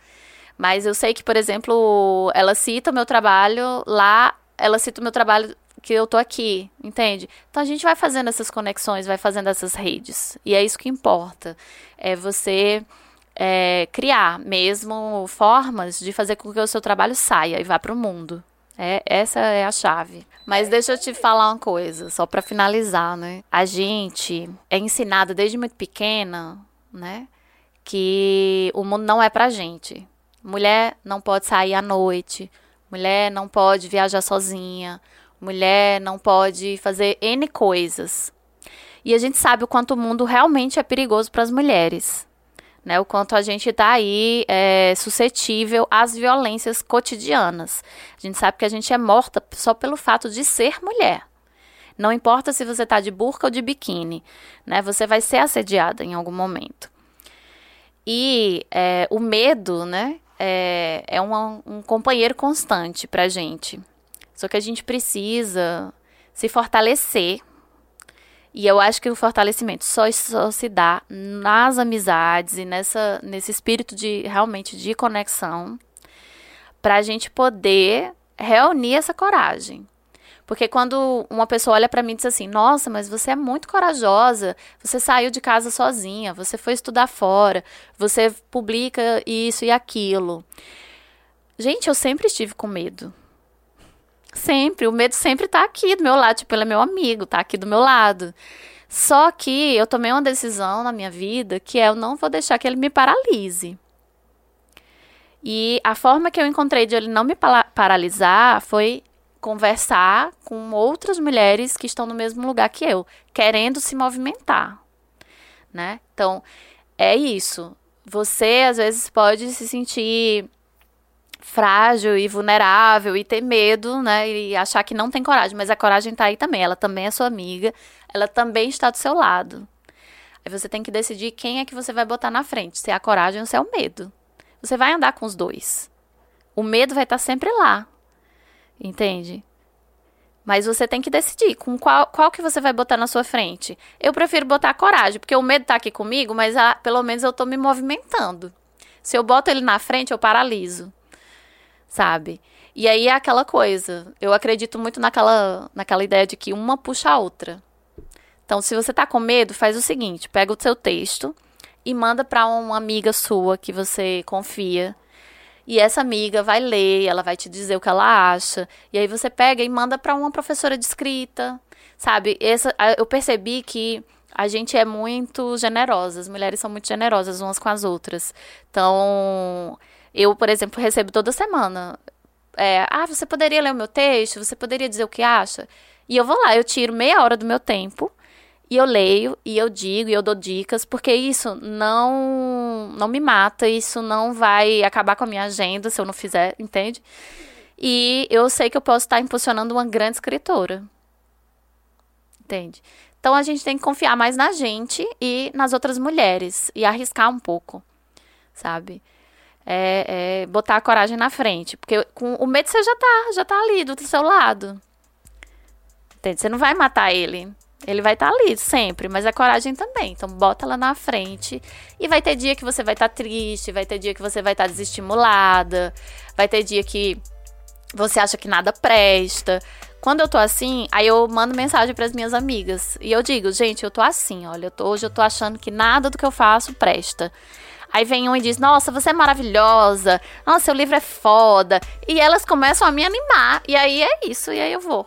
Mas eu sei que, por exemplo, ela cita o meu trabalho lá, ela cita o meu trabalho que eu tô aqui, entende? Então a gente vai fazendo essas conexões, vai fazendo essas redes. E é isso que importa. É você é, criar mesmo formas de fazer com que o seu trabalho saia e vá para o mundo. É, essa é a chave. Mas deixa eu te falar uma coisa, só para finalizar, né? A gente é ensinado desde muito pequena, né? Que o mundo não é pra gente. Mulher não pode sair à noite, mulher não pode viajar sozinha, mulher não pode fazer N coisas. E a gente sabe o quanto o mundo realmente é perigoso para as mulheres né? O quanto a gente está aí é, suscetível às violências cotidianas. A gente sabe que a gente é morta só pelo fato de ser mulher. Não importa se você está de burca ou de biquíni, né? Você vai ser assediada em algum momento. E é, o medo, né? É, é uma, um companheiro constante para gente. Só que a gente precisa se fortalecer e eu acho que o fortalecimento só, só se dá nas amizades e nessa, nesse espírito de realmente de conexão para a gente poder reunir essa coragem. Porque quando uma pessoa olha para mim e diz assim: Nossa, mas você é muito corajosa, você saiu de casa sozinha, você foi estudar fora, você publica isso e aquilo. Gente, eu sempre estive com medo. Sempre, o medo sempre tá aqui do meu lado, tipo, ele é meu amigo, tá aqui do meu lado. Só que eu tomei uma decisão na minha vida que é eu não vou deixar que ele me paralise. E a forma que eu encontrei de ele não me paralisar foi conversar com outras mulheres que estão no mesmo lugar que eu, querendo se movimentar, né? Então, é isso. Você às vezes pode se sentir frágil e vulnerável e ter medo, né? E achar que não tem coragem, mas a coragem tá aí também. Ela também é sua amiga, ela também está do seu lado. Aí você tem que decidir quem é que você vai botar na frente, se é a coragem ou se é o medo. Você vai andar com os dois. O medo vai estar sempre lá. Entende? Mas você tem que decidir com qual, qual que você vai botar na sua frente. Eu prefiro botar a coragem, porque o medo tá aqui comigo, mas a, pelo menos eu tô me movimentando. Se eu boto ele na frente, eu paraliso sabe? E aí é aquela coisa. Eu acredito muito naquela, naquela ideia de que uma puxa a outra. Então, se você tá com medo, faz o seguinte: pega o seu texto e manda para uma amiga sua que você confia. E essa amiga vai ler, ela vai te dizer o que ela acha. E aí você pega e manda para uma professora de escrita, sabe? Essa, eu percebi que a gente é muito generosa, as mulheres são muito generosas umas com as outras. Então, eu, por exemplo, recebo toda semana. É, ah, você poderia ler o meu texto? Você poderia dizer o que acha? E eu vou lá, eu tiro meia hora do meu tempo e eu leio e eu digo e eu dou dicas, porque isso não não me mata, isso não vai acabar com a minha agenda se eu não fizer, entende? E eu sei que eu posso estar impulsionando uma grande escritora. Entende? Então a gente tem que confiar mais na gente e nas outras mulheres e arriscar um pouco, sabe? É, é, botar a coragem na frente. Porque com o medo você já tá, já tá ali do seu lado. Entende? Você não vai matar ele. Ele vai estar tá ali sempre, mas a coragem também. Então bota ela na frente. E vai ter dia que você vai estar tá triste, vai ter dia que você vai estar tá desestimulada, vai ter dia que você acha que nada presta. Quando eu tô assim, aí eu mando mensagem para as minhas amigas e eu digo, gente, eu tô assim, olha, eu tô, hoje eu tô achando que nada do que eu faço presta. Aí vem um e diz: Nossa, você é maravilhosa. Nossa, seu livro é foda. E elas começam a me animar. E aí é isso. E aí eu vou.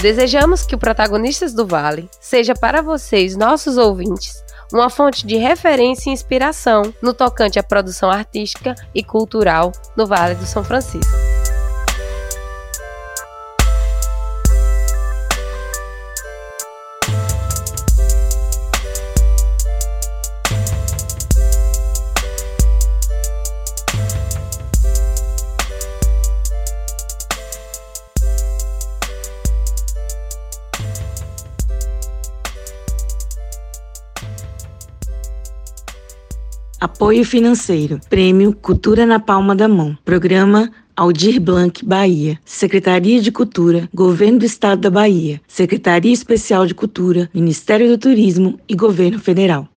Desejamos que o Protagonistas do Vale seja para vocês, nossos ouvintes, uma fonte de referência e inspiração no tocante à produção artística e cultural no Vale do São Francisco. Apoio financeiro. Prêmio Cultura na Palma da Mão. Programa Aldir Blanc, Bahia. Secretaria de Cultura, Governo do Estado da Bahia. Secretaria Especial de Cultura, Ministério do Turismo e Governo Federal.